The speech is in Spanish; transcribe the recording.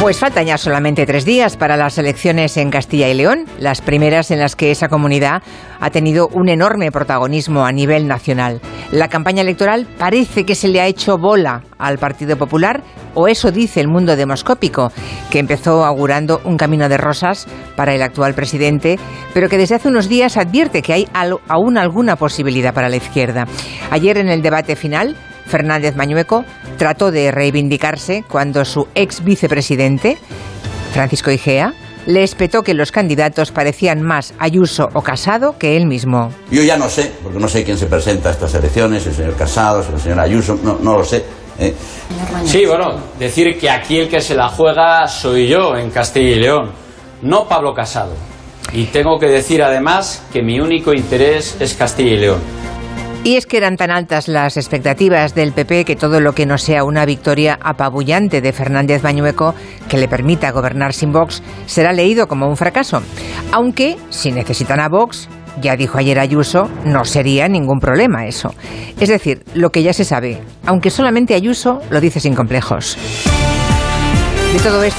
Pues faltan ya solamente tres días para las elecciones en Castilla y León, las primeras en las que esa comunidad ha tenido un enorme protagonismo a nivel nacional. La campaña electoral parece que se le ha hecho bola al Partido Popular, o eso dice el mundo demoscópico, que empezó augurando un camino de rosas para el actual presidente, pero que desde hace unos días advierte que hay aún alguna posibilidad para la izquierda. Ayer en el debate final, Fernández Mañueco trató de reivindicarse cuando su ex vicepresidente, Francisco Igea, le espetó que los candidatos parecían más Ayuso o Casado que él mismo. Yo ya no sé, porque no sé quién se presenta a estas elecciones, el señor Casado, el señor Ayuso, no, no lo sé. ¿eh? Sí, bueno, decir que aquí el que se la juega soy yo en Castilla y León, no Pablo Casado. Y tengo que decir además que mi único interés es Castilla y León. Y es que eran tan altas las expectativas del PP que todo lo que no sea una victoria apabullante de Fernández Bañueco que le permita gobernar sin Vox será leído como un fracaso. Aunque, si necesitan a Vox, ya dijo ayer Ayuso, no sería ningún problema eso. Es decir, lo que ya se sabe, aunque solamente Ayuso lo dice sin complejos. De todo esto